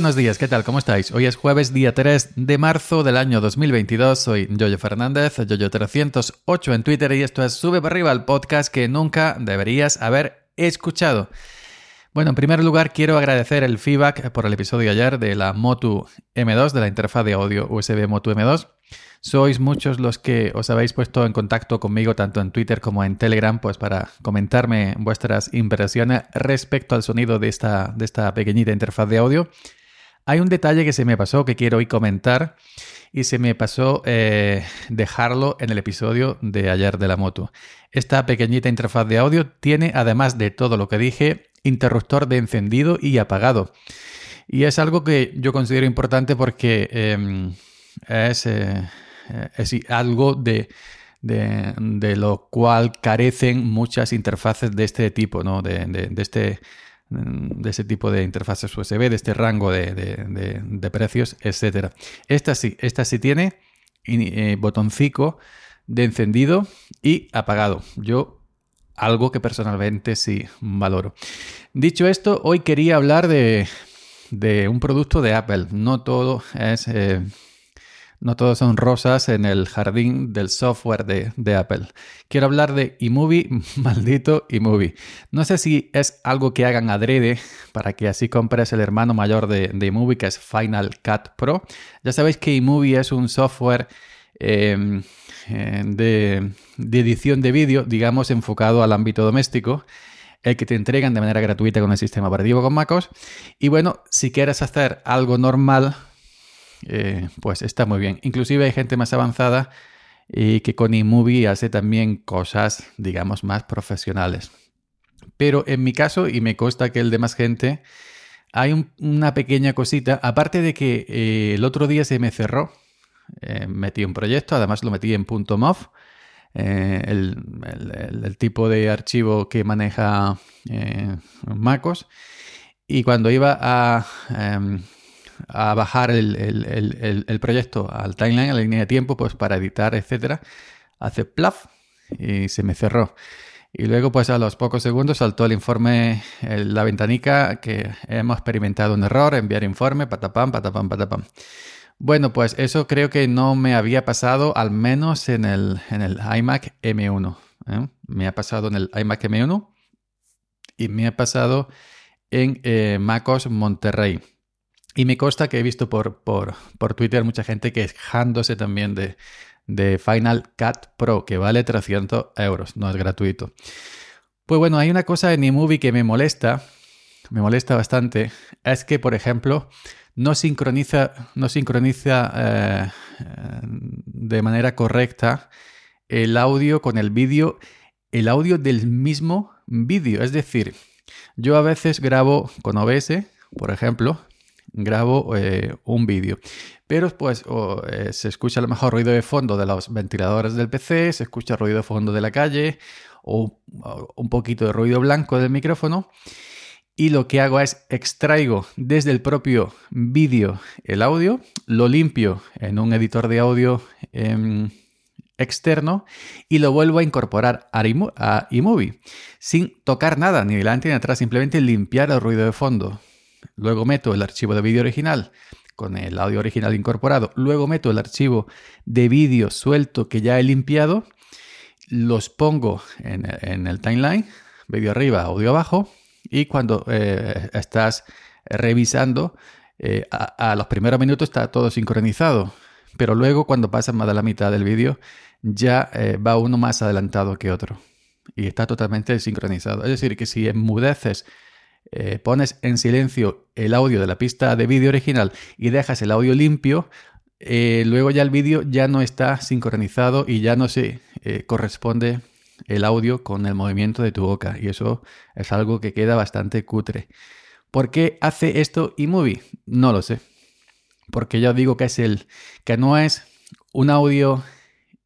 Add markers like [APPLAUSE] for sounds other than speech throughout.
Buenos días, ¿qué tal? ¿Cómo estáis? Hoy es jueves, día 3 de marzo del año 2022. Soy Yoyo Fernández, Yoyo308 en Twitter y esto es Sube para arriba, el podcast que nunca deberías haber escuchado. Bueno, en primer lugar quiero agradecer el feedback por el episodio ayer de la Motu M2, de la interfaz de audio USB Motu M2. Sois muchos los que os habéis puesto en contacto conmigo tanto en Twitter como en Telegram, pues para comentarme vuestras impresiones respecto al sonido de esta, de esta pequeñita interfaz de audio. Hay un detalle que se me pasó que quiero hoy comentar y se me pasó eh, dejarlo en el episodio de ayer de la moto. Esta pequeñita interfaz de audio tiene, además de todo lo que dije, interruptor de encendido y apagado. Y es algo que yo considero importante porque em, es... Eh, es algo de, de, lo cual carecen muchas interfaces de este tipo, ¿no? de, de, este de ese tipo de interfaces USB, de este rango de, de precios, etc. Esta sí, esta sí tiene eh, botoncito de encendido y apagado. Yo algo que personalmente sí valoro. Dicho esto, hoy quería hablar de, de un producto de Apple. No todo es eh, no todos son rosas en el jardín del software de, Apple. Quiero hablar de iMovie, [LAUGHS] maldito iMovie. No sé si es algo que hagan adrede para que así compres el hermano mayor de, de iMovie, que es Final Cut Pro. Ya sabéis que iMovie es un software em, eh, de, de edición de vídeo, digamos, enfocado al ámbito doméstico el que te entregan de manera gratuita con el sistema operativo con MacOS. Y bueno, si quieres hacer algo normal, eh, pues está muy bien. Inclusive hay gente más avanzada y que con iMovie hace también cosas, digamos, más profesionales. Pero en mi caso, y me consta que el de más gente, hay una pequeña cosita, aparte de que eh, el otro día se me cerró, eh, metí un proyecto, además lo metí en .mov, el, tipo de archivo que maneja MacOS, y cuando iba a em, a bajar el, proyecto al timeline, a la línea de tiempo, pues para editar, etcétera, hace plaf y se me cerró. Y luego, pues a los pocos segundos saltó el informe, la ventanica que hemos experimentado un error, enviar informe, patapam, patapam, patapam. Bueno, pues eso creo que no me había pasado, al menos en el, en el iMac M1. ¿eh? Me ha pasado en el iMac M1 y me ha pasado en eh, MacOS Monterrey. Y me consta que he visto por, por, Twitter mucha gente quejándose también de, de Final Cut Pro, que vale 300 euros, no es gratuito. Pues bueno, hay una cosa en iMovie que me molesta, me molesta bastante, es que, por ejemplo, no sincroniza, no sincroniza eh, de manera correcta el audio con el vídeo, el audio del mismo vídeo. Es decir, yo a veces grabo con OBS, por ejemplo, grabo eh, un vídeo. Pero pues se escucha a lo mejor ruido de fondo de los ventiladores del PC, se escucha ruido de fondo de la calle o, un poquito de ruido blanco del micrófono. Y lo que hago es extraigo desde el propio vídeo el audio, lo limpio en un editor de audio em, externo y lo vuelvo a incorporar a iMovie sin tocar nada, ni delante ni atrás, simplemente limpiar el ruido de fondo. Luego meto el archivo de vídeo original con el audio original incorporado. Luego meto el archivo de vídeo suelto que ya he limpiado. Los pongo en, el timeline, vídeo arriba, audio abajo. Y cuando eh, estás revisando, eh, a, los primeros minutos está todo sincronizado. Pero luego cuando pasa más de la mitad del vídeo, ya eh, va uno más adelantado que otro. Y está totalmente sincronizado. Es decir, que si enmudeces eh, pones en silencio el audio de la pista de vídeo original y dejas el audio limpio, eh, luego ya el vídeo ya no está sincronizado y ya no se eh, corresponde el audio con el movimiento de tu boca. Y eso es algo que queda bastante cutre. ¿Por qué hace esto iMovie? No lo sé. Porque yo digo que es el que no es un audio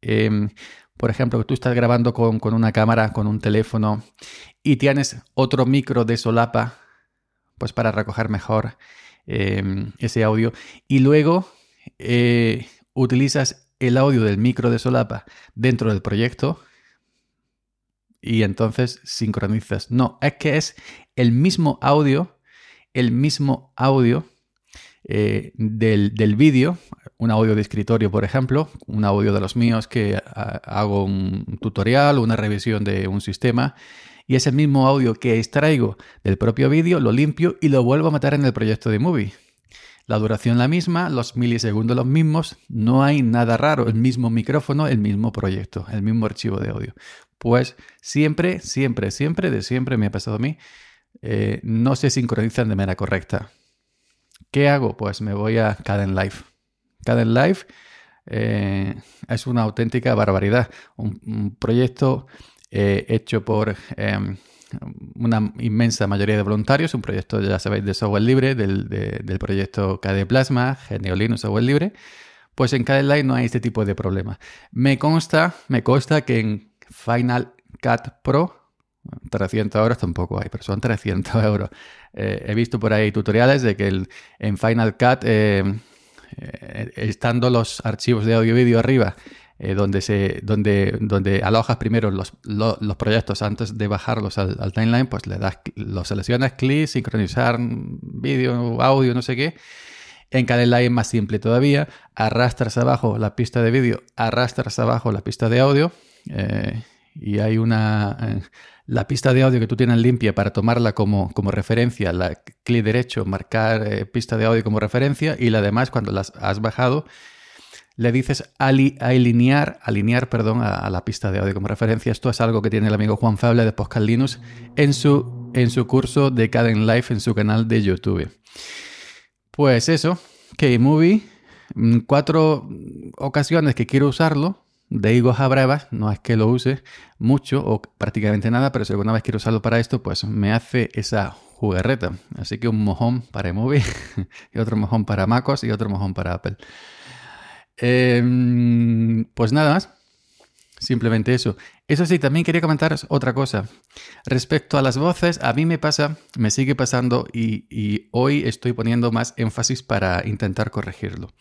em, por ejemplo, que tú estás grabando con, una cámara, con un teléfono y tienes otro micro de solapa, pues para recoger mejor em, ese audio. Y luego eh, utilizas el audio del micro de solapa dentro del proyecto y entonces sincronizas. No, es que es el mismo audio, el mismo audio eh, del, vídeo, un audio de escritorio, por ejemplo, un audio de los míos que hago un tutorial, una revisión de un sistema, y ese mismo audio que extraigo del propio vídeo, lo limpio y lo vuelvo a meter en el proyecto de Movie. La duración la misma, los milisegundos los mismos, no hay nada raro, el mismo micrófono, el mismo proyecto, el mismo archivo de audio. Pues siempre, siempre, siempre, de siempre me ha pasado a mí, eh, no se sincronizan de manera correcta. ¿Qué hago? Pues me voy a Caden Live. Caden Live eh, es una auténtica barbaridad. Un, proyecto eh, hecho por em, una inmensa mayoría de voluntarios, un proyecto, ya sabéis, de software libre, del, proyecto KDE Plasma, Geneolino software libre. Pues en Caden Live no hay este tipo de problemas. Me consta, me consta que en Final Cut Pro 300 euros tampoco hay, pero son 300 [LAUGHS] euros. Eh, he visto por ahí tutoriales de que el, en Final Cut, eh, estando los archivos de audio y vídeo arriba, donde, se, donde, donde alojas primero los, proyectos antes de bajarlos al, timeline, pues le das, los seleccionas, clic, sincronizar vídeo, audio, no sé qué. En Live es más simple todavía. Arrastras abajo la pista de vídeo, arrastras abajo la pista de audio. Y hay una la pista de audio que tú tienes limpia para tomarla como, como referencia, la clic derecho, marcar eh, pista de audio como referencia y la demás cuando las has bajado le dices alinear, alinear perdón, a, la pista de audio como referencia. Esto es algo que tiene el amigo Juan Fable de Podcast Linux en su, en su curso de Caden Life en su canal de YouTube. Pues eso, K-Movie, mm, cuatro ocasiones que quiero usarlo, de higos a brevas, no es que lo use mucho o prácticamente nada, pero si alguna vez quiero usarlo para esto, pues me hace esa jugarreta. Así que un mojón para iMovie [LAUGHS] y otro mojón para MacOS y otro mojón para Apple. Em, pues nada más. Simplemente eso. Eso sí, también quería comentaros otra cosa. Respecto a las voces, a mí me pasa, me sigue pasando y hoy estoy poniendo más énfasis para intentar corregirlo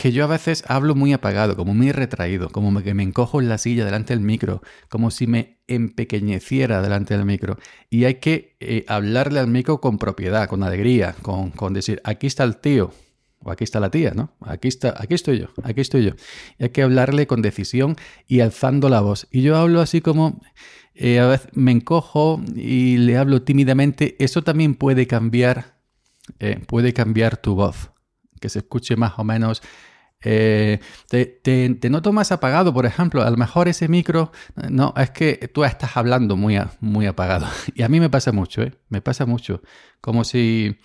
que yo a veces hablo muy apagado, como muy retraído, como que me encojo en la silla delante del micro, como si me empequeñeciera delante del micro. Y hay que eh, hablarle al micro con propiedad, con alegría, con, decir, aquí está el tío, o aquí está la tía, ¿no? Aquí está, aquí estoy yo, aquí estoy yo. Y hay que hablarle con decisión y alzando la voz. Y yo hablo así como eh, a veces me encojo y le hablo tímidamente. Eso también puede cambiar, eh, puede cambiar tu voz, que se escuche más o menos eh, te, noto más apagado, por ejemplo. A lo mejor ese micro, no, es que tú estás hablando muy, apagado. [LAUGHS] Y a mí me pasa mucho, ¿eh? Me pasa mucho. Como si...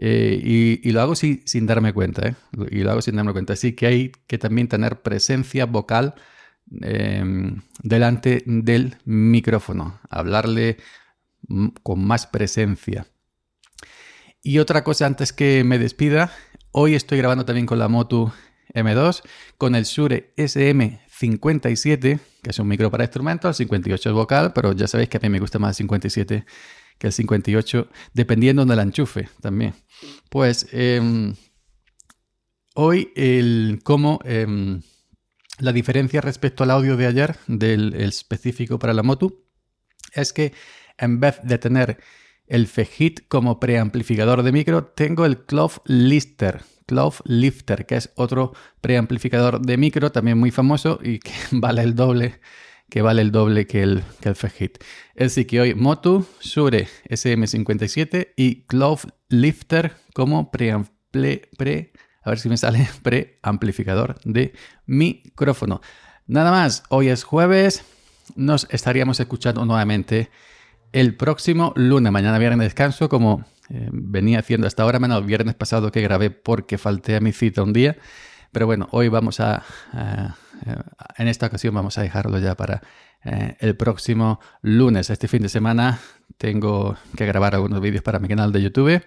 Eh, y, lo hago sin darme cuenta, ¿eh? Y lo hago sin darme cuenta. Así que hay que también tener presencia vocal em, delante del micrófono. Hablarle con más presencia. Y otra cosa antes que me despida, hoy estoy grabando también con la moto M2 con el Shure SM57, que es un micro para instrumentos, el 58 es vocal, pero ya sabéis que a mí me gusta más el 57 que el 58, dependiendo del enchufe también. Pues em, hoy el cómo em, la diferencia respecto al audio de ayer del específico para la moto es que en vez de tener el Fejit como preamplificador de micro, tengo el Clough Lister, Clough Lifter, que es otro preamplificador de micro, también muy famoso y que [LAUGHS] vale el doble que vale el doble que el, que el Fejit. Así que hoy Motu, Shure SM57 y Clough Lifter como preample, pre, a ver si me sale [LAUGHS] preamplificador de micrófono. Nada más, hoy es jueves, nos estaríamos escuchando nuevamente el próximo lunes, mañana viernes descanso, como eh, venía haciendo hasta ahora, menos el viernes pasado que grabé porque falté a mi cita un día. Pero bueno, hoy vamos a, en esta ocasión vamos a dejarlo ya para eh, el próximo lunes. Este fin de semana tengo que grabar algunos vídeos para mi canal de YouTube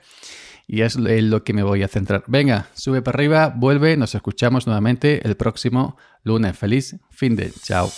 y es lo que me voy a centrar. Venga, sube para arriba, vuelve, nos escuchamos nuevamente el próximo lunes. Feliz fin de, chao.